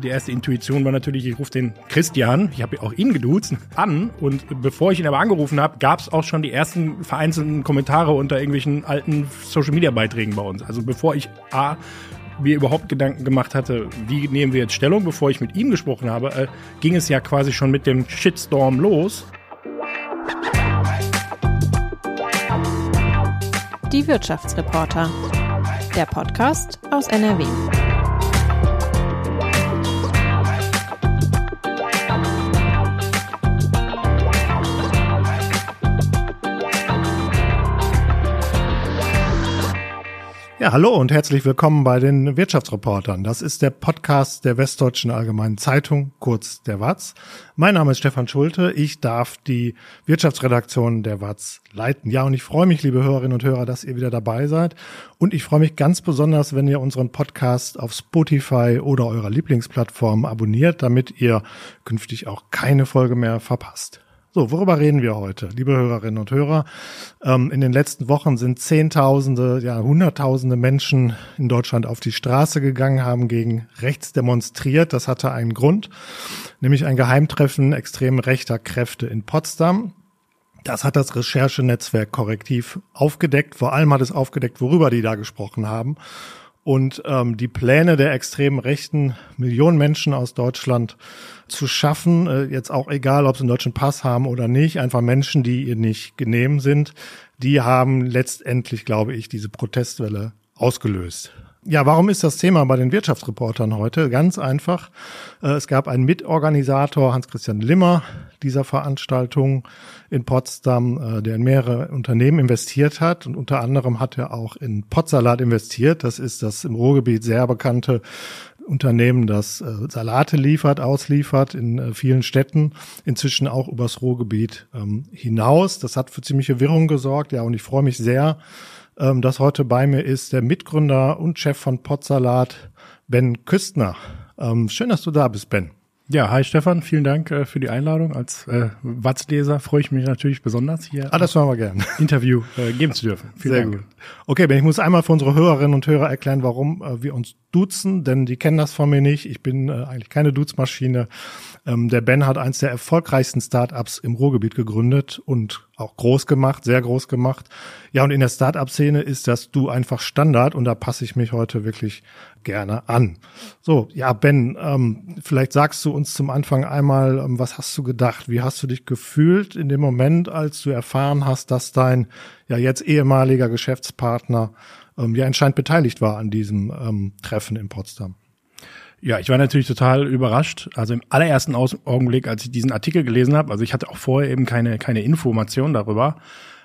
Die erste Intuition war natürlich, ich rufe den Christian, ich habe auch ihn geduzt, an. Und bevor ich ihn aber angerufen habe, gab es auch schon die ersten vereinzelten Kommentare unter irgendwelchen alten Social-Media-Beiträgen bei uns. Also bevor ich A, mir überhaupt Gedanken gemacht hatte, wie nehmen wir jetzt Stellung, bevor ich mit ihm gesprochen habe, äh, ging es ja quasi schon mit dem Shitstorm los. Die Wirtschaftsreporter. Der Podcast aus NRW. Ja, hallo und herzlich willkommen bei den Wirtschaftsreportern. Das ist der Podcast der Westdeutschen Allgemeinen Zeitung, kurz der WAZ. Mein Name ist Stefan Schulte. Ich darf die Wirtschaftsredaktion der WAZ leiten. Ja, und ich freue mich, liebe Hörerinnen und Hörer, dass ihr wieder dabei seid. Und ich freue mich ganz besonders, wenn ihr unseren Podcast auf Spotify oder eurer Lieblingsplattform abonniert, damit ihr künftig auch keine Folge mehr verpasst. So, worüber reden wir heute, liebe Hörerinnen und Hörer? Ähm, in den letzten Wochen sind Zehntausende, ja Hunderttausende Menschen in Deutschland auf die Straße gegangen, haben gegen rechts demonstriert. Das hatte einen Grund, nämlich ein Geheimtreffen extrem rechter Kräfte in Potsdam. Das hat das Recherchenetzwerk korrektiv aufgedeckt. Vor allem hat es aufgedeckt, worüber die da gesprochen haben. Und ähm, die Pläne der extremen Rechten, Millionen Menschen aus Deutschland zu schaffen, äh, jetzt auch egal, ob sie einen deutschen Pass haben oder nicht, einfach Menschen, die ihr nicht genehm sind, die haben letztendlich, glaube ich, diese Protestwelle ausgelöst. Ja, warum ist das Thema bei den Wirtschaftsreportern heute? Ganz einfach. Äh, es gab einen Mitorganisator, Hans-Christian Limmer, dieser Veranstaltung in Potsdam, äh, der in mehrere Unternehmen investiert hat. Und unter anderem hat er auch in Potsalat investiert. Das ist das im Ruhrgebiet sehr bekannte Unternehmen, das äh, Salate liefert, ausliefert in vielen Städten, inzwischen auch übers Ruhrgebiet ähm, hinaus. Das hat für ziemliche Wirrung gesorgt. Ja, und ich freue mich sehr, ähm, dass heute bei mir ist der Mitgründer und Chef von Potsalat, Ben Küstner. Ähm, schön, dass du da bist, Ben. Ja, hi Stefan, vielen Dank äh, für die Einladung. Als äh, Watzleser freue ich mich natürlich besonders hier. Ah, das machen wir gern. Interview äh, geben zu dürfen. Vielen Sehr Dank. Gut. Okay, Ben, ich muss einmal für unsere Hörerinnen und Hörer erklären, warum äh, wir uns duzen, denn die kennen das von mir nicht. Ich bin äh, eigentlich keine Duzmaschine. Ähm, der Ben hat eins der erfolgreichsten Startups im Ruhrgebiet gegründet und auch groß gemacht, sehr groß gemacht. Ja, und in der Startup-Szene ist das Du einfach Standard und da passe ich mich heute wirklich gerne an. So, ja, Ben, ähm, vielleicht sagst du uns zum Anfang einmal, ähm, was hast du gedacht? Wie hast du dich gefühlt in dem Moment, als du erfahren hast, dass dein ja jetzt ehemaliger Geschäftspartner ähm, ja anscheinend beteiligt war an diesem ähm, Treffen in Potsdam? Ja, ich war natürlich total überrascht. Also im allerersten Augenblick, als ich diesen Artikel gelesen habe, also ich hatte auch vorher eben keine, keine Information darüber.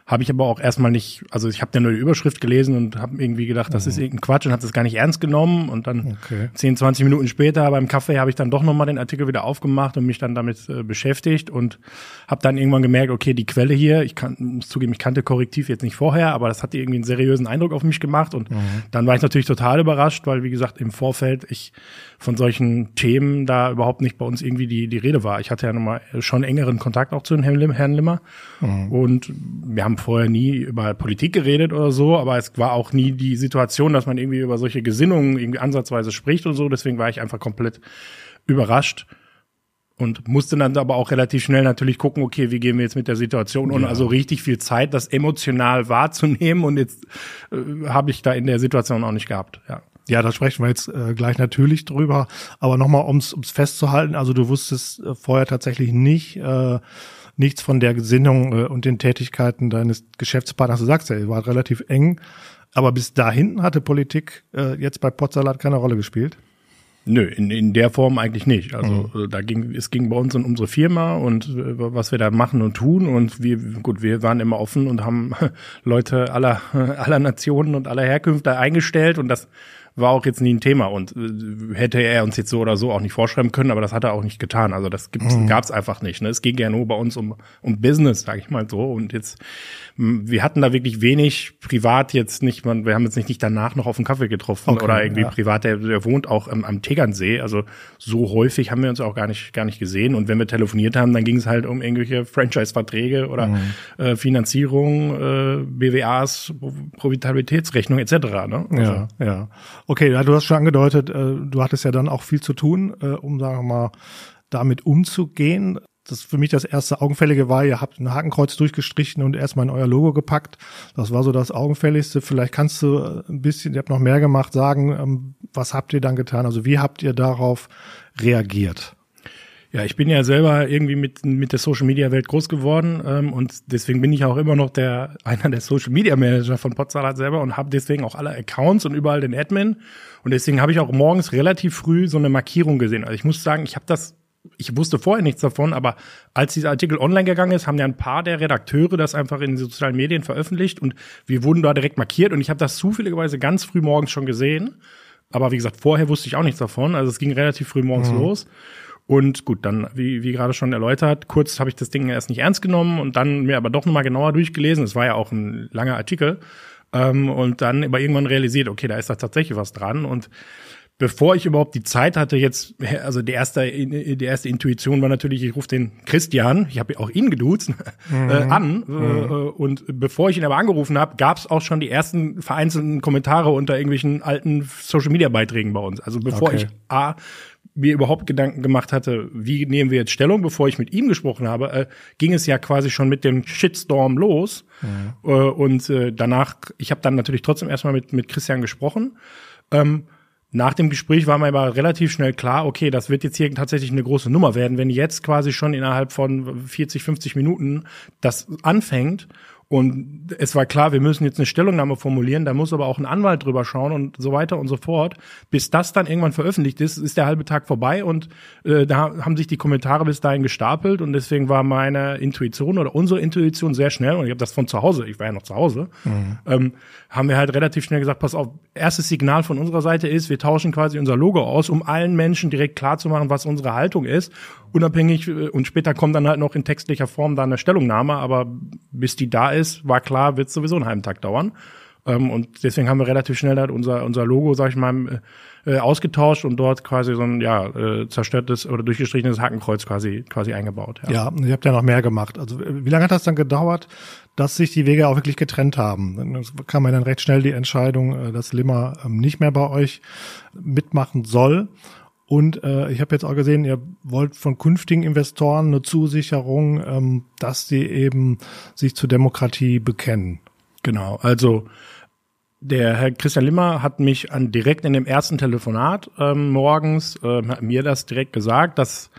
Habe ich aber auch erstmal nicht, also ich habe ja nur die Überschrift gelesen und habe irgendwie gedacht, das ist mhm. irgendein Quatsch und habe das gar nicht ernst genommen. Und dann okay. 10, 20 Minuten später beim Kaffee habe ich dann doch nochmal den Artikel wieder aufgemacht und mich dann damit äh, beschäftigt und habe dann irgendwann gemerkt, okay, die Quelle hier, ich kann, muss zugeben, ich kannte Korrektiv jetzt nicht vorher, aber das hat irgendwie einen seriösen Eindruck auf mich gemacht. Und mhm. dann war ich natürlich total überrascht, weil, wie gesagt, im Vorfeld ich von solchen Themen da überhaupt nicht bei uns irgendwie die, die Rede war. Ich hatte ja nochmal schon engeren Kontakt auch zu Herrn Limmer. Mhm. Und wir haben vorher nie über Politik geredet oder so, aber es war auch nie die Situation, dass man irgendwie über solche Gesinnungen irgendwie ansatzweise spricht und so. Deswegen war ich einfach komplett überrascht und musste dann aber auch relativ schnell natürlich gucken, okay, wie gehen wir jetzt mit der Situation um? Ja. Also richtig viel Zeit, das emotional wahrzunehmen und jetzt äh, habe ich da in der Situation auch nicht gehabt, ja. Ja, da sprechen wir jetzt äh, gleich natürlich drüber. Aber nochmal, ums ums festzuhalten, also du wusstest äh, vorher tatsächlich nicht äh, nichts von der Gesinnung äh, und den Tätigkeiten deines Geschäftspartners. Du sagst ja, ihr wart relativ eng. Aber bis dahin hatte Politik äh, jetzt bei Potsalat keine Rolle gespielt? Nö, in, in der Form eigentlich nicht. Also mhm. Äh, da ging es ging bei uns um unsere Firma und äh, was wir da machen und tun und wir gut, wir waren immer offen und haben Leute aller aller Nationen und aller Herkünfte eingestellt und das war auch jetzt nie ein Thema und äh, hätte er uns jetzt so oder so auch nicht vorschreiben können, aber das hat er auch nicht getan. Also das mhm. gab's einfach nicht. Ne? Es ging ja nur bei uns um, um Business, sage ich mal so. Und jetzt, wir hatten da wirklich wenig privat jetzt nicht, man, wir haben jetzt nicht, nicht danach noch auf einen Kaffee getroffen okay, oder irgendwie ja. privat, der, der wohnt auch am, am Tegernsee. Also so häufig haben wir uns auch gar nicht, gar nicht gesehen. Und wenn wir telefoniert haben, dann ging es halt um irgendwelche Franchise-Verträge oder mhm. äh, Finanzierung, äh, BWAs, Profitabilitätsrechnung etc. Ne? Also, ja, ja. Okay, ja, du hast schon angedeutet, äh, du hattest ja dann auch viel zu tun, äh, um, sagen wir mal, damit umzugehen. Das für mich das erste Augenfällige war, ihr habt ein Hakenkreuz durchgestrichen und erstmal in euer Logo gepackt. Das war so das Augenfälligste. Vielleicht kannst du äh, ein bisschen, ihr habt noch mehr gemacht, sagen, ähm, was habt ihr dann getan? Also wie habt ihr darauf reagiert? Ja, ich bin ja selber irgendwie mit, mit der Social Media Welt groß geworden ähm, und deswegen bin ich auch immer noch der einer der Social Media Manager von Potsalat selber und habe deswegen auch alle Accounts und überall den Admin und deswegen habe ich auch morgens relativ früh so eine Markierung gesehen. Also ich muss sagen, ich habe das ich wusste vorher nichts davon, aber als dieser Artikel online gegangen ist, haben ja ein paar der Redakteure das einfach in den sozialen Medien veröffentlicht und wir wurden da direkt markiert und ich habe das zufälligerweise ganz früh morgens schon gesehen. Aber wie gesagt, vorher wusste ich auch nichts davon. Also es ging relativ früh morgens mhm. los. Und gut, dann, wie, wie gerade schon erläutert, kurz habe ich das Ding erst nicht ernst genommen und dann mir aber doch nochmal genauer durchgelesen. Es war ja auch ein langer Artikel. Ähm, und dann aber irgendwann realisiert, okay, da ist da tatsächlich was dran. Und bevor ich überhaupt die Zeit hatte, jetzt, also die erste, die erste Intuition war natürlich, ich rufe den Christian, ich habe auch ihn geduzt, mhm. äh, an. Mhm. Äh, und bevor ich ihn aber angerufen habe, gab es auch schon die ersten vereinzelten Kommentare unter irgendwelchen alten Social-Media-Beiträgen bei uns. Also bevor okay. ich A mir überhaupt Gedanken gemacht hatte, wie nehmen wir jetzt Stellung, bevor ich mit ihm gesprochen habe, äh, ging es ja quasi schon mit dem Shitstorm los. Mhm. Äh, und äh, danach, ich habe dann natürlich trotzdem erstmal mit, mit Christian gesprochen. Ähm, nach dem Gespräch war mir aber relativ schnell klar, okay, das wird jetzt hier tatsächlich eine große Nummer werden, wenn jetzt quasi schon innerhalb von 40, 50 Minuten das anfängt und es war klar, wir müssen jetzt eine Stellungnahme formulieren, da muss aber auch ein Anwalt drüber schauen und so weiter und so fort. Bis das dann irgendwann veröffentlicht ist, ist der halbe Tag vorbei und äh, da haben sich die Kommentare bis dahin gestapelt und deswegen war meine Intuition oder unsere Intuition sehr schnell und ich habe das von zu Hause, ich war ja noch zu Hause, mhm. ähm, haben wir halt relativ schnell gesagt, pass auf, erstes Signal von unserer Seite ist, wir tauschen quasi unser Logo aus, um allen Menschen direkt klar zu machen, was unsere Haltung ist unabhängig äh, und später kommt dann halt noch in textlicher Form da eine Stellungnahme, aber bis die da ist, war klar, wird sowieso einen halben Tag dauern. Ähm, und deswegen haben wir relativ schnell halt unser, unser Logo, sag ich mal, äh, ausgetauscht und dort quasi so ein ja, äh, zerstörtes oder durchgestrichenes Hakenkreuz quasi quasi eingebaut. Ja. ja, ihr habt ja noch mehr gemacht. Also wie lange hat das dann gedauert, dass sich die Wege auch wirklich getrennt haben? Dann kam ja dann recht schnell die Entscheidung, äh, dass Limmer ähm, nicht mehr bei euch mitmachen soll. Und äh, ich habe jetzt auch gesehen, ihr wollt von künftigen Investoren eine Zusicherung, ähm, dass sie eben sich zur Demokratie bekennen. Genau, also der Herr Christian Limmer hat mich an direkt in dem ersten Telefonat ähm, morgens äh, hat mir das direkt gesagt, dass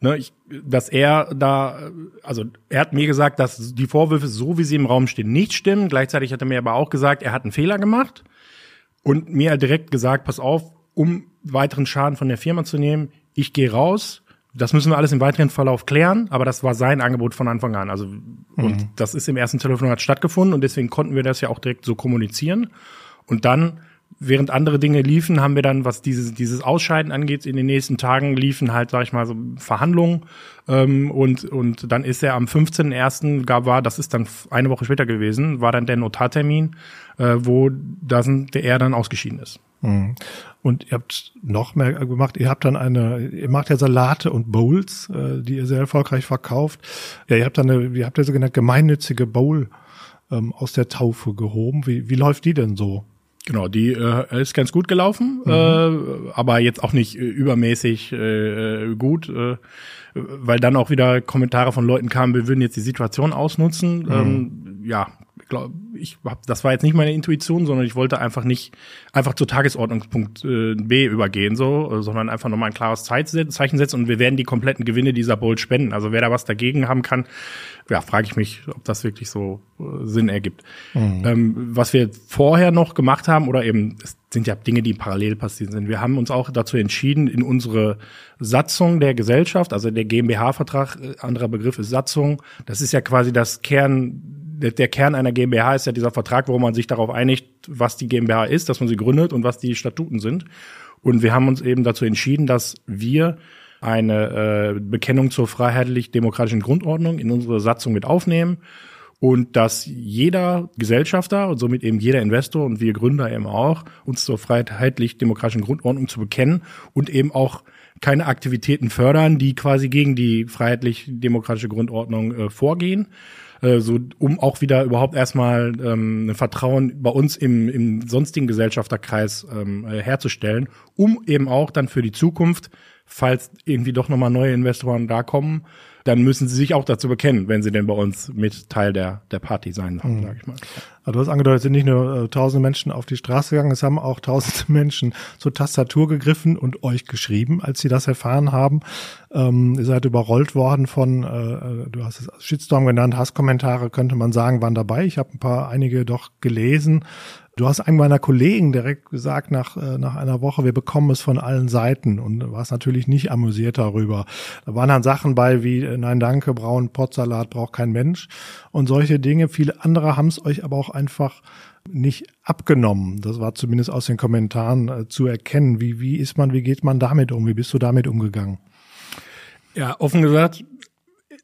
ne, ich, dass er da, also er hat mir gesagt, dass die Vorwürfe so wie sie im Raum stehen nicht stimmen. Gleichzeitig hat er mir aber auch gesagt, er hat einen Fehler gemacht und mir direkt gesagt, pass auf, um weiteren Schaden von der Firma zu nehmen. Ich gehe raus. Das müssen wir alles im weiteren Verlauf klären, aber das war sein Angebot von Anfang an. Also mhm. und das ist im ersten Telefonat stattgefunden und deswegen konnten wir das ja auch direkt so kommunizieren. Und dann während andere Dinge liefen, haben wir dann, was dieses, dieses Ausscheiden angeht, in den nächsten Tagen liefen halt, sag ich mal, so Verhandlungen. Ähm, und, und dann ist er am 15.01. gab war, das ist dann eine Woche später gewesen, war dann der Notartermin, äh, wo da sind, der er dann ausgeschieden ist. Mhm. Und ihr habt noch mehr gemacht. Ihr habt dann eine, ihr macht ja Salate und Bowls, äh, die ihr sehr erfolgreich verkauft. Ja, ihr habt dann eine, ihr habt ja sogenannte gemeinnützige Bowl ähm, aus der Taufe gehoben. Wie, wie läuft die denn so? Genau, die äh, ist ganz gut gelaufen, mhm. äh, aber jetzt auch nicht äh, übermäßig äh, gut, äh, weil dann auch wieder Kommentare von Leuten kamen, wir würden jetzt die Situation ausnutzen. Mhm. Ähm, ja, glaub, ich hab, das war jetzt nicht meine Intuition, sondern ich wollte einfach nicht einfach zu Tagesordnungspunkt äh, B übergehen, so, sondern einfach nochmal ein klares Zeichen setzen und wir werden die kompletten Gewinne dieser Bowl spenden. Also wer da was dagegen haben kann, ja, frage ich mich, ob das wirklich so äh, Sinn ergibt. Mhm. Ähm, was wir vorher noch gemacht haben, oder eben, es sind ja Dinge, die parallel passiert sind. Wir haben uns auch dazu entschieden, in unsere Satzung der Gesellschaft, also der GmbH-Vertrag, äh, anderer Begriff ist Satzung, das ist ja quasi das Kern der, der Kern einer GmbH ist ja dieser Vertrag, wo man sich darauf einigt, was die GmbH ist, dass man sie gründet und was die Statuten sind. Und wir haben uns eben dazu entschieden, dass wir eine äh, Bekennung zur freiheitlich-demokratischen Grundordnung in unsere Satzung mit aufnehmen und dass jeder Gesellschafter und somit eben jeder Investor und wir Gründer eben auch uns zur freiheitlich-demokratischen Grundordnung zu bekennen und eben auch keine Aktivitäten fördern, die quasi gegen die freiheitlich-demokratische Grundordnung äh, vorgehen. Äh, so um auch wieder überhaupt erstmal ähm, ein Vertrauen bei uns im, im sonstigen Gesellschafterkreis ähm, äh, herzustellen, um eben auch dann für die Zukunft, falls irgendwie doch nochmal neue Investoren da kommen, dann müssen sie sich auch dazu bekennen, wenn sie denn bei uns mit Teil der, der Party sein sollen, mhm. sage ich mal. Also du hast angedeutet, es sind nicht nur äh, tausende Menschen auf die Straße gegangen, es haben auch tausende Menschen zur Tastatur gegriffen und euch geschrieben, als sie das erfahren haben. Ähm, ihr seid überrollt worden von, äh, äh du hast es Shitstorm genannt, Hasskommentare könnte man sagen, waren dabei. Ich habe ein paar, einige doch gelesen. Du hast einem meiner Kollegen direkt gesagt nach, äh, nach einer Woche, wir bekommen es von allen Seiten und warst natürlich nicht amüsiert darüber. Da waren dann Sachen bei wie, äh, nein danke, braunen Potsalat braucht kein Mensch und solche Dinge. Viele andere haben es euch aber auch einfach nicht abgenommen. Das war zumindest aus den Kommentaren äh, zu erkennen. Wie, wie ist man, wie geht man damit um? Wie bist du damit umgegangen? Ja, offen gesagt,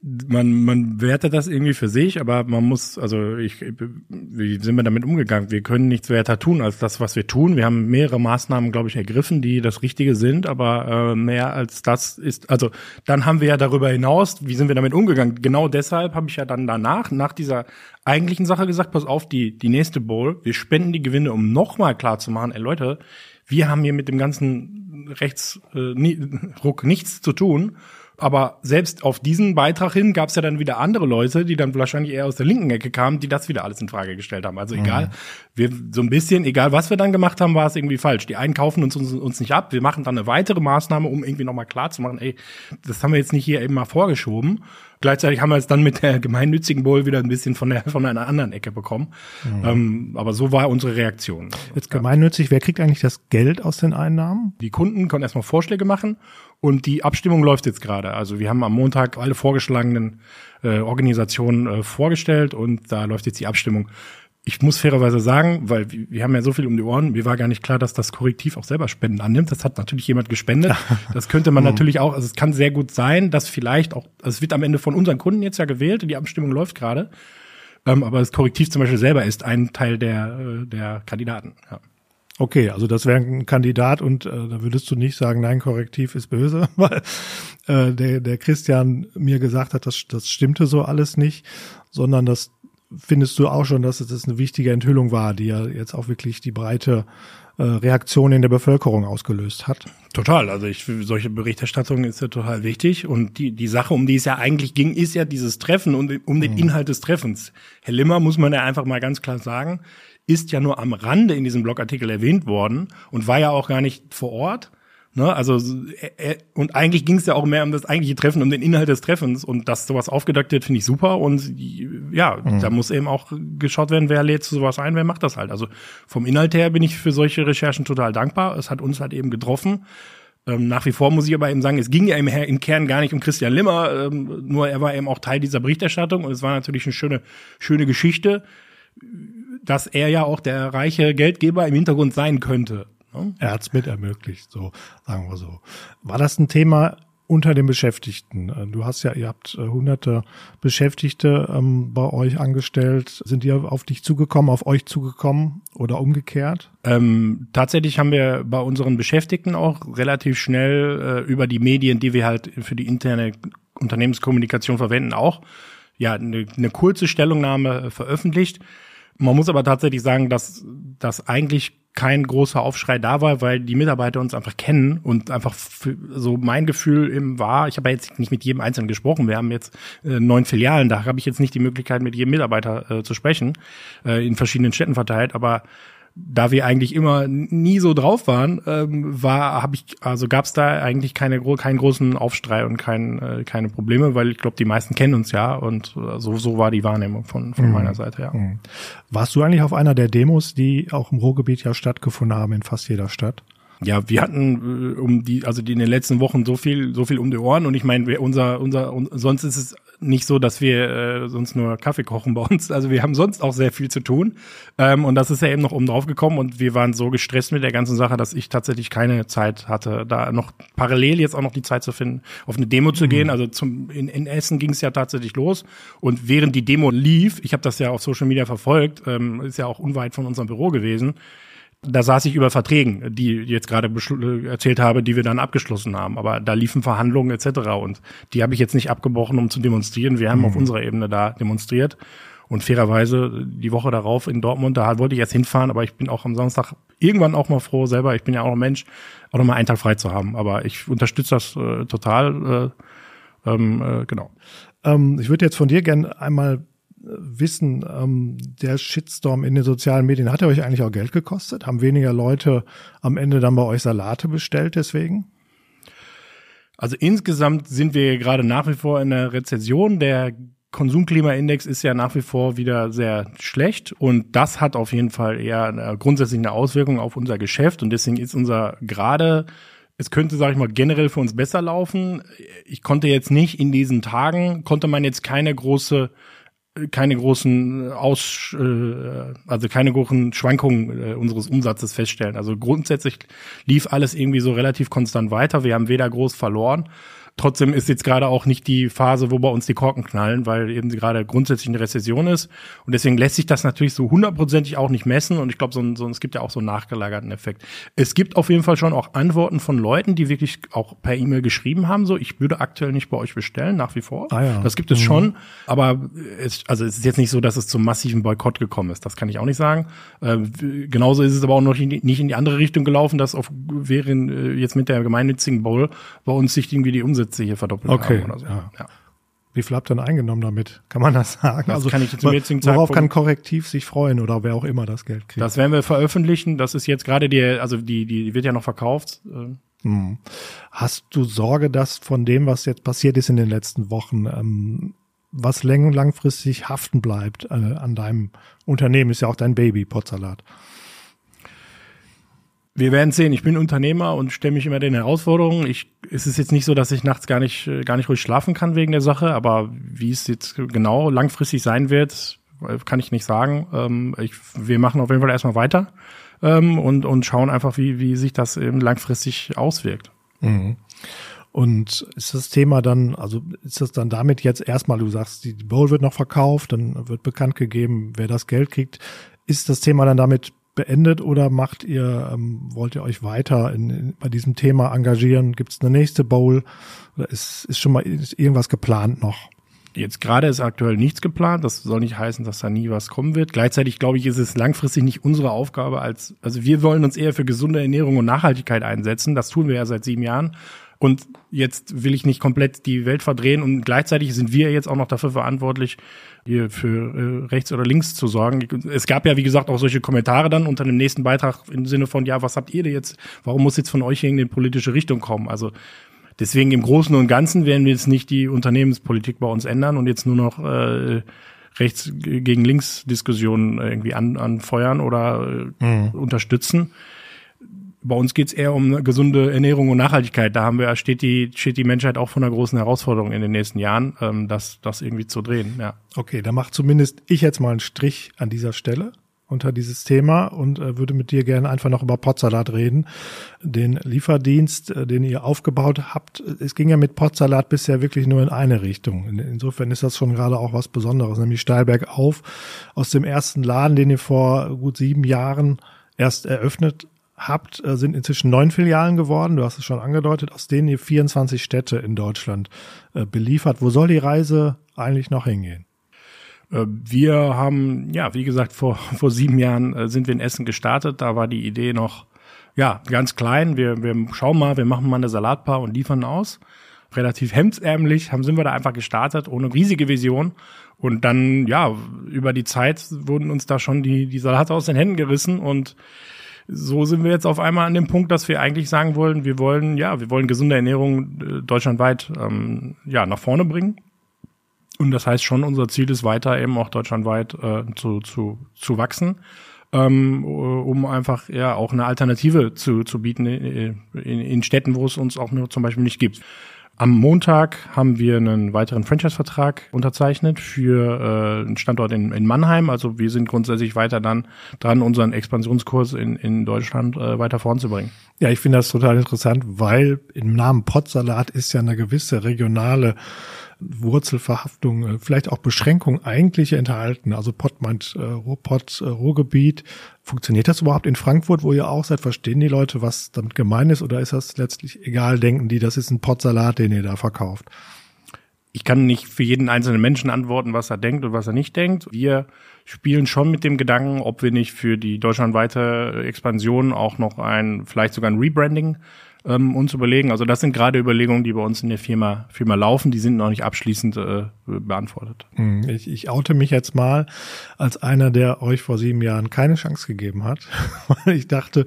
man, man wertet das irgendwie für sich, aber man muss, also ich, wie sind wir damit umgegangen? Wir können nichts weiter tun als das, was wir tun. Wir haben mehrere Maßnahmen, glaube ich, ergriffen, die das Richtige sind, aber äh, mehr als das ist, also dann haben wir ja darüber hinaus, wie sind wir damit umgegangen? Genau deshalb habe ich ja dann danach, nach dieser eigentlichen Sache gesagt, pass auf, die, die nächste Bowl, wir spenden die Gewinne, um nochmal klar zu machen, ey Leute, wir haben hier mit dem ganzen Rechtsruck äh, nichts zu tun aber selbst auf diesen Beitrag hin gab es ja dann wieder andere Leute, die dann wahrscheinlich eher aus der linken Ecke kamen, die das wieder alles in Frage gestellt haben. Also egal, mhm. wir so ein bisschen, egal was wir dann gemacht haben, war es irgendwie falsch. Die einen kaufen uns, uns, uns nicht ab. Wir machen dann eine weitere Maßnahme, um irgendwie nochmal klar zu machen, ey, das haben wir jetzt nicht hier eben mal vorgeschoben. Gleichzeitig haben wir es dann mit der gemeinnützigen Bowl wieder ein bisschen von der von einer anderen Ecke bekommen. Mhm. Ähm, aber so war unsere Reaktion. Jetzt gemeinnützig, wer kriegt eigentlich das Geld aus den Einnahmen? Die Kunden können erstmal Vorschläge machen und die Abstimmung läuft jetzt gerade. Also wir haben am Montag alle vorgeschlagenen äh, Organisationen äh, vorgestellt und da läuft jetzt die Abstimmung. Ich muss fairerweise sagen, weil wir haben ja so viel um die Ohren, mir war gar nicht klar, dass das Korrektiv auch selber Spenden annimmt. Das hat natürlich jemand gespendet. Das könnte man mhm. natürlich auch, also es kann sehr gut sein, dass vielleicht auch, also es wird am Ende von unseren Kunden jetzt ja gewählt, die Abstimmung läuft gerade. Ähm, aber das Korrektiv zum Beispiel selber ist ein Teil der, äh, der Kandidaten. Ja. Okay, also das wäre ein Kandidat und äh, da würdest du nicht sagen, nein, Korrektiv ist böse, weil äh, der, der Christian mir gesagt hat, das, das stimmte so alles nicht, sondern das findest du auch schon, dass es das eine wichtige Enthüllung war, die ja jetzt auch wirklich die breite äh, Reaktion in der Bevölkerung ausgelöst hat. Total. Also ich solche Berichterstattung ist ja total wichtig. Und die, die Sache, um die es ja eigentlich ging, ist ja dieses Treffen und um den mhm. Inhalt des Treffens. Herr Limmer, muss man ja einfach mal ganz klar sagen, ist ja nur am Rande in diesem Blogartikel erwähnt worden und war ja auch gar nicht vor Ort. Ne? Also äh, äh, und eigentlich ging es ja auch mehr um das eigentliche Treffen, um den Inhalt des Treffens und dass sowas aufgedeckt wird, finde ich super und ja, mhm. da muss eben auch geschaut werden, wer lädt zu sowas ein, wer macht das halt. Also vom Inhalt her bin ich für solche Recherchen total dankbar. Es hat uns halt eben getroffen. Ähm, nach wie vor muss ich aber eben sagen, es ging ja im, im Kern gar nicht um Christian Limmer, ähm, nur er war eben auch Teil dieser Berichterstattung und es war natürlich eine schöne, schöne Geschichte dass er ja auch der reiche Geldgeber im Hintergrund sein könnte. Ne? Er hat es mit ermöglicht, so sagen wir so. War das ein Thema unter den Beschäftigten? Äh, du hast ja, ihr habt äh, hunderte Beschäftigte ähm, bei euch angestellt. Sind die auf dich zugekommen, auf euch zugekommen oder umgekehrt? Ähm, tatsächlich haben wir bei unseren Beschäftigten auch relativ schnell äh, über die Medien, die wir halt für die interne Unternehmenskommunikation verwenden, auch ja eine, eine kurze Stellungnahme äh, veröffentlicht. Man muss aber tatsächlich sagen, dass das eigentlich kein großer Aufschrei da war, weil die Mitarbeiter uns einfach kennen und einfach so mein Gefühl im war, ich habe ja jetzt nicht mit jedem Einzelnen gesprochen, wir haben jetzt äh, neun Filialen, da habe ich jetzt nicht die Möglichkeit, mit jedem Mitarbeiter äh, zu sprechen, äh, in verschiedenen Städten verteilt, aber da wir eigentlich immer nie so drauf waren, ähm, war habe ich also gab es da eigentlich keine keinen großen Aufstrei und kein, äh, keine Probleme, weil ich glaube, die meisten kennen uns ja und äh, so so war die Wahrnehmung von von mhm. meiner Seite ja. Mhm. Warst du eigentlich auf einer der Demos, die auch im Ruhrgebiet ja stattgefunden haben in fast jeder Stadt? Ja, wir hatten äh, um die, also die in den letzten Wochen so viel, so viel um die Ohren und ich meine, unser, unser, sonst ist es nicht so, dass wir äh, sonst nur Kaffee kochen bei uns. Also wir haben sonst auch sehr viel zu tun. Ähm, und das ist ja eben noch oben drauf gekommen und wir waren so gestresst mit der ganzen Sache, dass ich tatsächlich keine Zeit hatte, da noch parallel jetzt auch noch die Zeit zu finden, auf eine Demo zu mhm. gehen. Also zum in, in Essen ging es ja tatsächlich los. Und während die Demo lief, ich habe das ja auf Social Media verfolgt, ähm, ist ja auch unweit von unserem Büro gewesen Da saß ich über Verträgen, die jetzt gerade erzählt habe, die wir dann abgeschlossen haben. Aber da liefen Verhandlungen etc. Und die habe ich jetzt nicht abgebrochen, um zu demonstrieren. Wir haben mhm. auf unserer Ebene da demonstriert. Und fairerweise die Woche darauf in Dortmund, da wollte ich jetzt hinfahren, aber ich bin auch am Samstag irgendwann auch mal froh selber, ich bin ja auch ein Mensch, auch noch mal einen Tag frei zu haben. Aber ich unterstütze das äh, total, äh, ähm, äh, genau. Ähm, ich würde jetzt von dir gerne einmal wissen, ähm, der Shitstorm in den sozialen Medien, hat er euch eigentlich auch Geld gekostet? Haben weniger Leute am Ende dann bei euch Salate bestellt deswegen? Also insgesamt sind wir gerade nach wie vor in der Rezession. Der Konsumklimaindex ist ja nach wie vor wieder sehr schlecht und das hat auf jeden Fall eher grundsätzlich eine Auswirkung auf unser Geschäft und deswegen ist unser gerade es könnte, sage ich mal, generell für uns besser laufen. Ich konnte jetzt nicht in diesen Tagen, konnte man jetzt keine große keine großen Aus, äh, also keine großen Schwankungen äh, unseres Umsatzes feststellen. Also grundsätzlich lief alles irgendwie so relativ konstant weiter. Wir haben weder groß verloren Trotzdem ist jetzt gerade auch nicht die Phase, wo bei uns die Korken knallen, weil eben gerade grundsätzlich eine Rezession ist. Und deswegen lässt sich das natürlich so hundertprozentig auch nicht messen. Und ich glaube, so, ein, so, es gibt ja auch so einen nachgelagerten Effekt. Es gibt auf jeden Fall schon auch Antworten von Leuten, die wirklich auch per E-Mail geschrieben haben, so, ich würde aktuell nicht bei euch bestellen, nach wie vor. Ah, ja. Das gibt es mhm. schon. Aber es, also es ist jetzt nicht so, dass es zum massiven Boykott gekommen ist. Das kann ich auch nicht sagen. Äh, genauso ist es aber auch noch nicht in die andere Richtung gelaufen, dass auf, während äh, jetzt mit der gemeinnützigen Bowl bei uns sich irgendwie die Umsätze Umsätze hier verdoppelt okay, haben oder so. Ja. ja. Wie viel habt ihr denn eingenommen damit? Kann man das sagen? Das also, kann ich zum jetzigen Worauf kann Korrektiv sich freuen oder wer auch immer das Geld kriegt? Das werden wir veröffentlichen. Das ist jetzt gerade die, also die, die wird ja noch verkauft. Hm. Hast du Sorge, dass von dem, was jetzt passiert ist in den letzten Wochen, ähm, was lang langfristig haften bleibt äh, an deinem Unternehmen, ist ja auch dein Baby, Potsalat. Wir werden sehen. Ich bin Unternehmer und stelle mich immer den Herausforderungen. Ich, es ist jetzt nicht so, dass ich nachts gar nicht, gar nicht ruhig schlafen kann wegen der Sache, aber wie es jetzt genau langfristig sein wird, kann ich nicht sagen. Ähm, ich, wir machen auf jeden Fall erstmal weiter ähm, und, und schauen einfach, wie, wie sich das eben langfristig auswirkt. Mhm. Und ist das Thema dann, also ist das dann damit jetzt erstmal, du sagst, die Bowl wird noch verkauft, dann wird bekannt gegeben, wer das Geld kriegt. Ist das Thema dann damit beendet oder macht ihr, ähm, wollt ihr euch weiter in, in, bei diesem Thema engagieren? Gibt es eine nächste Bowl? Oder ist, ist schon mal ist irgendwas geplant noch? Jetzt gerade ist aktuell nichts geplant. Das soll nicht heißen, dass da nie was kommen wird. Gleichzeitig glaube ich, ist es langfristig nicht unsere Aufgabe als, also wir wollen uns eher für gesunde Ernährung und Nachhaltigkeit einsetzen. Das tun wir ja seit sieben Jahren. Und jetzt will ich nicht komplett die Welt verdrehen und gleichzeitig sind wir jetzt auch noch dafür verantwortlich, hier für äh, rechts oder links zu sorgen. Es gab ja, wie gesagt, auch solche Kommentare dann unter dem nächsten Beitrag im Sinne von, ja, was habt ihr denn jetzt? Warum muss jetzt von euch irgendeine politische Richtung kommen? Also deswegen im Großen und Ganzen werden wir jetzt nicht die Unternehmenspolitik bei uns ändern und jetzt nur noch äh, rechts gegen links Diskussionen irgendwie an, anfeuern oder äh, mhm. unterstützen bei uns geht's eher um gesunde Ernährung und Nachhaltigkeit. Da haben wir, steht die, steht die Menschheit auch vor einer großen Herausforderung in den nächsten Jahren, ähm, das, das irgendwie zu drehen. Ja. Okay, da macht zumindest ich jetzt mal einen Strich an dieser Stelle unter dieses Thema und äh, würde mit dir gerne einfach noch über Potsalat reden. Den Lieferdienst, äh, den ihr aufgebaut habt. Es ging ja mit Potsalat bisher wirklich nur in eine Richtung. In, insofern ist das schon gerade auch was Besonderes, nämlich Steilberg auf. Aus dem ersten Laden, den ihr vor gut sieben Jahren erst eröffnet habt, äh, sind inzwischen neun Filialen geworden. Du hast es schon angedeutet, aus denen ihr 24 Städte in Deutschland äh, beliefert. Wo soll die Reise eigentlich noch hingehen? Äh, wir haben, ja, wie gesagt, vor, vor sieben Jahren sind wir in Essen gestartet. Da war die Idee noch, ja, ganz klein. Wir, wir schauen mal, wir machen mal eine Salatbar und liefern aus. Relativ hemdsärmlich haben, sind wir da einfach gestartet, ohne riesige Vision. Und dann, ja, über die Zeit wurden uns da schon die, die Salate aus den Händen gerissen und so sind wir jetzt auf einmal an dem Punkt, dass wir eigentlich sagen wollen, wir wollen, ja, wir wollen gesunde Ernährung äh, deutschlandweit ähm, ja, nach vorne bringen. Und das heißt schon, unser Ziel ist weiter eben auch deutschlandweit äh, zu, zu, zu wachsen, ähm, um einfach ja auch eine Alternative zu, zu bieten in, in, in Städten, wo es uns auch nur zum Beispiel nicht gibt. Am Montag haben wir einen weiteren Franchise-Vertrag unterzeichnet für äh, einen Standort in, in Mannheim. Also wir sind grundsätzlich weiter dann dran, unseren Expansionskurs in, in Deutschland äh, weiter voranzubringen. Ja, ich finde das total interessant, weil im Namen Potsalat ist ja eine gewisse regionale Wurzelverhaftung, äh, vielleicht auch Beschränkung eigentliche enthalten. Also Pott meint äh, Ruhrpott, äh, Ruhrgebiet. Funktioniert das überhaupt in Frankfurt, wo ihr auch seid? Verstehen die Leute, was damit gemeint ist? Oder ist das letztlich egal? Denken die, das ist ein Pottsalat, den ihr da verkauft? Ich kann nicht für jeden einzelnen Menschen antworten, was er denkt und was er nicht denkt. Wir spielen schon mit dem Gedanken, ob wir nicht für die deutschlandweite Expansion auch noch ein, vielleicht sogar ein Rebranding ähm, uns überlegen. Also das sind gerade Überlegungen, die bei uns in der Firma, Firma laufen, die sind noch nicht abschließend äh, beantwortet. Hm, ich, ich oute mich jetzt mal als einer, der euch vor sieben Jahren keine Chance gegeben hat. ich dachte,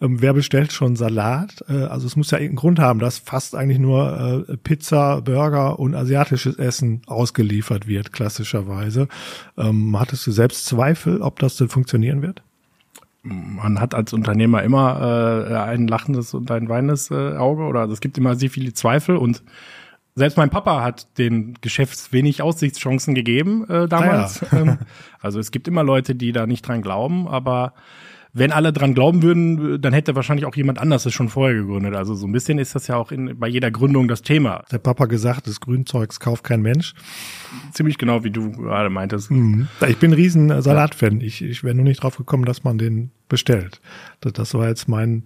ähm, wer bestellt schon Salat? Äh, also es muss ja irgendeinen Grund haben, dass fast eigentlich nur äh, Pizza, Burger und asiatisches Essen ausgeliefert wird, klassischerweise. Ähm, hattest du selbst Zweifel, ob das denn funktionieren wird? Man hat als Unternehmer immer äh, ein lachendes und ein weinendes äh, Auge oder also es gibt immer sehr viele Zweifel und selbst mein Papa hat den Geschäfts wenig Aussichtschancen gegeben äh, damals. Ah ja. ähm, also es gibt immer Leute, die da nicht dran glauben, aber wenn alle dran glauben würden, dann hätte wahrscheinlich auch jemand anders es schon vorher gegründet. Also so ein bisschen ist das ja auch in, bei jeder Gründung das Thema. Der Papa gesagt, das Grünzeugs kauft kein Mensch. Ziemlich genau, wie du gerade meintest. Mhm. Ich bin ein riesen Salatfan. Ich, ich wäre nur nicht drauf gekommen, dass man den bestellt. Das, das war jetzt mein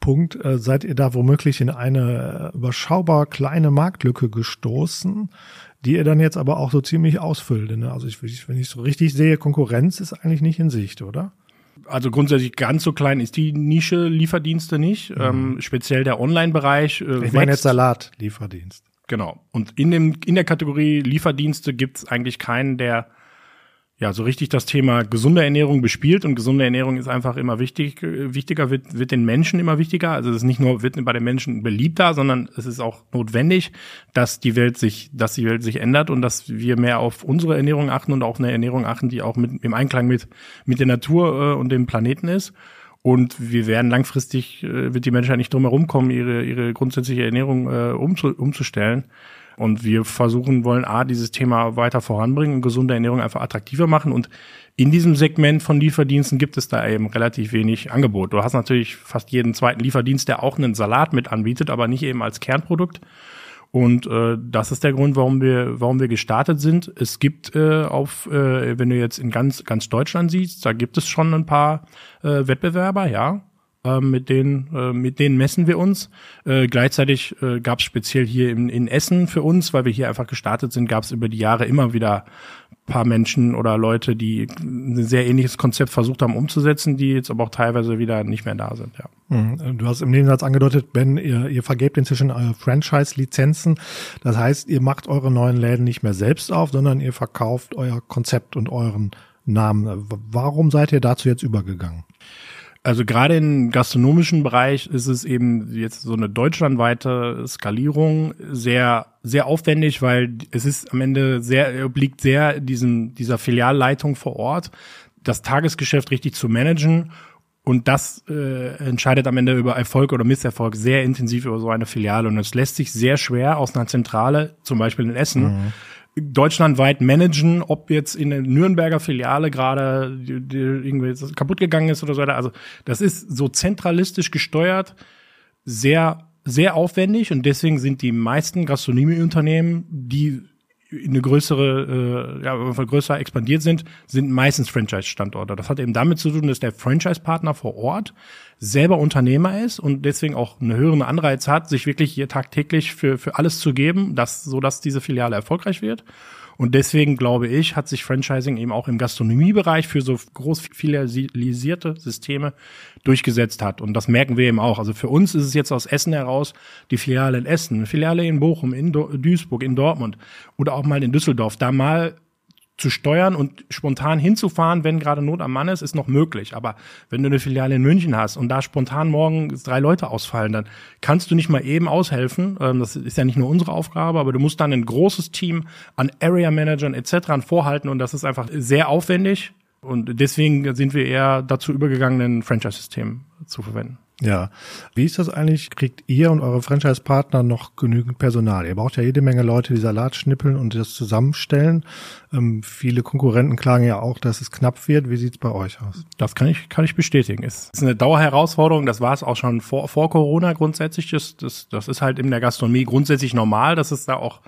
Punkt. Äh, seid ihr da womöglich in eine überschaubar kleine Marktlücke gestoßen? die ihr dann jetzt aber auch so ziemlich ausfüllt. Ne? Also ich, wenn ich so richtig sehe, Konkurrenz ist eigentlich nicht in Sicht, oder? Also grundsätzlich ganz so klein ist die Nische Lieferdienste nicht. Mhm. Ähm, speziell der Online-Bereich. Äh, ich meine jetzt Salat-Lieferdienst. Genau. Und in dem in der Kategorie Lieferdienste gibt es eigentlich keinen, der ja, so richtig das Thema gesunde Ernährung bespielt und gesunde Ernährung ist einfach immer wichtig, äh, wichtiger, wird, wird den Menschen immer wichtiger. Also es ist nicht nur, wird bei den Menschen beliebter, sondern es ist auch notwendig, dass die Welt sich, dass die Welt sich ändert und dass wir mehr auf unsere Ernährung achten und auch eine Ernährung achten, die auch mit, im Einklang mit, mit der Natur äh, und dem Planeten ist. Und wir werden langfristig, äh, wird die Menschheit nicht drum herum kommen, ihre, ihre grundsätzliche Ernährung äh, umzu, umzustellen. Und wir versuchen wollen, A, dieses Thema weiter voranbringen und gesunde Ernährung einfach attraktiver machen. Und in diesem Segment von Lieferdiensten gibt es da eben relativ wenig Angebot. Du hast natürlich fast jeden zweiten Lieferdienst, der auch einen Salat mit anbietet, aber nicht eben als Kernprodukt. Und äh, das ist der Grund, warum wir, warum wir gestartet sind. Es gibt äh, auf, äh, wenn du jetzt in ganz, ganz Deutschland siehst, da gibt es schon ein paar äh, Wettbewerber, ja. Äh, mit denen, äh, mit denen messen wir uns. Äh, gleichzeitig äh, gab es speziell hier in, in Essen für uns, weil wir hier einfach gestartet sind, gab es über die Jahre immer wieder paar Menschen oder Leute, die ein sehr ähnliches Konzept versucht haben umzusetzen, die jetzt aber auch teilweise wieder nicht mehr da sind. Ja. Mhm. Du hast im Nebensatz angedeutet, Ben, ihr, ihr vergebt inzwischen eure Franchise-Lizenzen. Das heißt, ihr macht eure neuen Läden nicht mehr selbst auf, sondern ihr verkauft euer Konzept und euren Namen. Warum seid ihr dazu jetzt übergegangen? Also gerade im gastronomischen Bereich ist es eben jetzt so eine deutschlandweite Skalierung sehr sehr aufwendig, weil es ist am Ende sehr obliegt sehr diesem dieser Filialleitung vor Ort, das Tagesgeschäft richtig zu managen und das äh, entscheidet am Ende über Erfolg oder Misserfolg sehr intensiv über so eine Filiale. Und es lässt sich sehr schwer aus einer Zentrale, zum Beispiel in Essen, mhm deutschlandweit managen, ob jetzt in der Nürnberger Filiale gerade die, irgendwie kaputt gegangen ist oder so weiter. Also das ist so zentralistisch gesteuert, sehr, sehr aufwendig und deswegen sind die meisten Gastronomieunternehmen, die eine größere, äh, ja, größer expandiert sind, sind meistens Franchise-Standorte. Das hat eben damit zu tun, dass der Franchise-Partner vor Ort selber Unternehmer ist und deswegen auch eine höhere Anreiz hat, sich wirklich hier tagtäglich für, für alles zu geben, dass, so dass diese Filiale erfolgreich wird. Und deswegen glaube ich, hat sich Franchising eben auch im Gastronomiebereich für so groß filialisierte Systeme durchgesetzt hat. Und das merken wir eben auch. Also für uns ist es jetzt aus Essen heraus die Filiale in Essen, Filiale in Bochum, in Duisburg, in Dortmund oder auch mal in Düsseldorf. Da mal zu steuern und spontan hinzufahren, wenn gerade Not am Mann ist, ist noch möglich. Aber wenn du eine Filiale in München hast und da spontan morgen drei Leute ausfallen, dann kannst du nicht mal eben aushelfen. Ähm, das ist ja nicht nur unsere Aufgabe, aber du musst dann ein großes Team an Area Managern etc. vorhalten und das ist einfach sehr aufwendig. Und deswegen sind wir eher dazu übergegangen, ein Franchise-System zu verwenden. Ja. Wie ist das eigentlich? Kriegt ihr und eure Franchise-Partner noch genügend Personal? Ihr braucht ja jede Menge Leute, die Salat schnippeln und das zusammenstellen. Ähm, viele Konkurrenten klagen ja auch, dass es knapp wird. Wie sieht's bei euch aus? Das kann ich, kann ich bestätigen. Es ist eine Dauerherausforderung. Das war es auch schon vor, vor Corona grundsätzlich. Das, das, das ist halt in der Gastronomie grundsätzlich normal, dass es da auch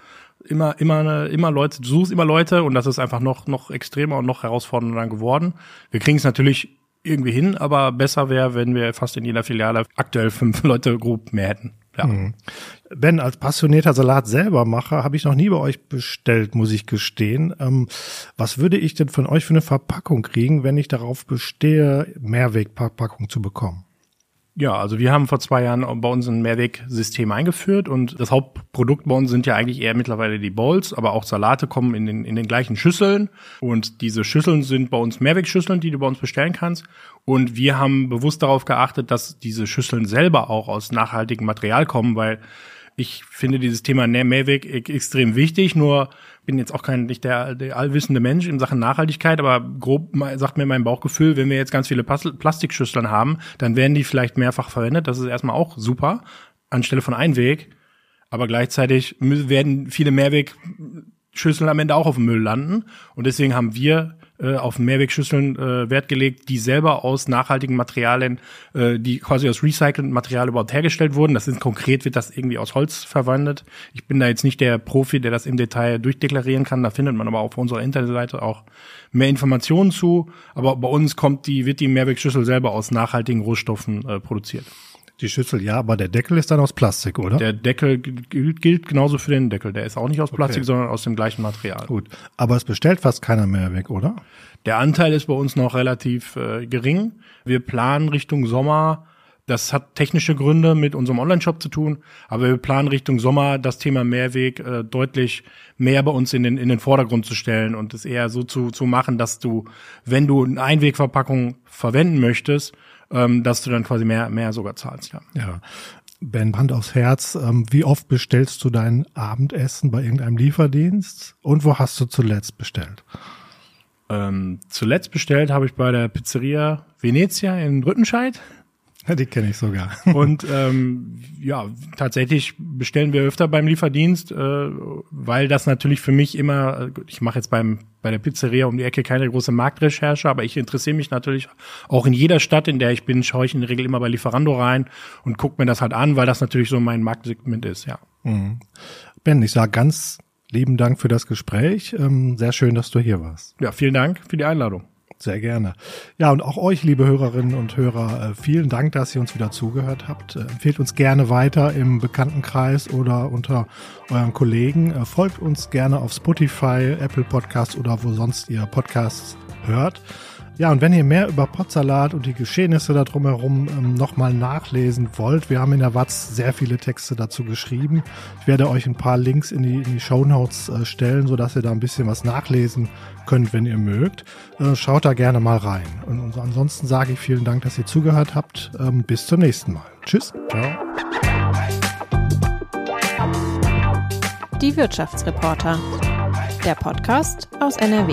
immer, immer, immer Leute, du suchst immer Leute und das ist einfach noch, noch extremer und noch herausfordernder geworden. Wir kriegen es natürlich irgendwie hin, aber besser wäre, wenn wir fast in jeder Filiale aktuell fünf Leute grob mehr hätten. Ja. Mhm. Ben, als passionierter Salat selber mache, habe ich noch nie bei euch bestellt, muss ich gestehen. Ähm, was würde ich denn von euch für eine Verpackung kriegen, wenn ich darauf bestehe, Mehrwegverpackung zu bekommen? Ja, also wir haben vor zwei Jahren bei uns ein Mehrwegsystem eingeführt und das Hauptprodukt bei uns sind ja eigentlich eher mittlerweile die Bowls, aber auch Salate kommen in den, in den gleichen Schüsseln. Und diese Schüsseln sind bei uns Mehrwegschüsseln, die du bei uns bestellen kannst. Und wir haben bewusst darauf geachtet, dass diese Schüsseln selber auch aus nachhaltigem Material kommen, weil ich finde dieses Thema Mehrweg extrem wichtig, nur bin jetzt auch kein nicht der, der allwissende Mensch in Sachen Nachhaltigkeit, aber grob sagt mir mein Bauchgefühl, wenn wir jetzt ganz viele Plastikschüsseln haben, dann werden die vielleicht mehrfach verwendet. Das ist erstmal auch super anstelle von Einweg. Aber gleichzeitig werden viele Mehrwegschüsseln am Ende auch auf dem Müll landen. Und deswegen haben wir äh, auf Mehrwegschüsseln äh, Wert gelegt, die selber aus nachhaltigen Materialien, äh, die quasi aus recyceltem Material überhaupt hergestellt wurden. Das ist konkret, wird das irgendwie aus Holz verwendet. Ich bin da jetzt nicht der Profi, der das im Detail durchdeklarieren kann. Da findet man aber auf unserer Internetseite auch mehr Informationen zu. Aber bei uns kommt die, wird die Mehrwegschüssel selber aus nachhaltigen Rohstoffen äh, produziert. Die Schüssel, ja, aber der Deckel ist dann aus Plastik, oder? Der Deckel gilt, genauso für den Deckel. Der ist auch nicht aus Plastik, okay. sondern aus dem gleichen Material. Gut, aber es bestellt fast keiner mehr weg, oder? Der Anteil ist bei uns noch relativ äh, gering. Wir planen Richtung Sommer. Das hat technische Gründe mit unserem Online-Shop zu tun, aber wir planen Richtung Sommer das Thema Mehrweg äh, deutlich mehr bei uns in den, in den Vordergrund zu stellen und es eher so zu, zu machen, dass du, wenn du eine Einwegverpackung verwenden möchtest, ähm, dass du dann quasi mehr, mehr sogar zahlst, ja. Ja. Ben, Hand aufs Herz, ähm, wie oft bestellst du dein Abendessen bei irgendeinem Lieferdienst und wo hast du zuletzt bestellt? Ähm, zuletzt bestellt habe ich bei der Pizzeria Venezia in Rüttenscheid. Die kenne ich sogar. Und ähm, ja, tatsächlich bestellen wir öfter beim Lieferdienst, äh, weil das natürlich für mich immer, ich mache jetzt beim bei der Pizzeria um die Ecke keine große Marktrecherche, aber ich interessiere mich natürlich auch in jeder Stadt, in der ich bin, schaue ich in der Regel immer bei Lieferando rein und gucke mir das halt an, weil das natürlich so mein Marktsegment ist, ja. Mhm. Ben, ich sage ganz lieben Dank für das Gespräch. Ähm, sehr schön, dass du hier warst. Ja, vielen Dank für die Einladung. Sehr gerne. Ja, und auch euch, liebe Hörerinnen und Hörer, äh, vielen Dank, dass ihr uns wieder zugehört habt. Äh, empfehlt uns gerne weiter im Bekanntenkreis oder unter euren Kollegen. Äh, folgt uns gerne auf Spotify, Apple Podcasts oder wo sonst ihr Podcasts hört. Ja, und wenn ihr mehr über Potsalat und die Geschehnisse da drumherum ähm, nochmal nachlesen wollt, wir haben in der Watz sehr viele Texte dazu geschrieben. Ich werde euch ein paar Links in die, in die Show Notes äh, stellen, sodass ihr da ein bisschen was nachlesen könnt, wenn ihr mögt. Äh, schaut da gerne mal rein. Und, und ansonsten sage ich vielen Dank, dass ihr zugehört habt. Ähm, bis zum nächsten Mal. Tschüss. Ciao. Die Wirtschaftsreporter. Der Podcast aus NRW.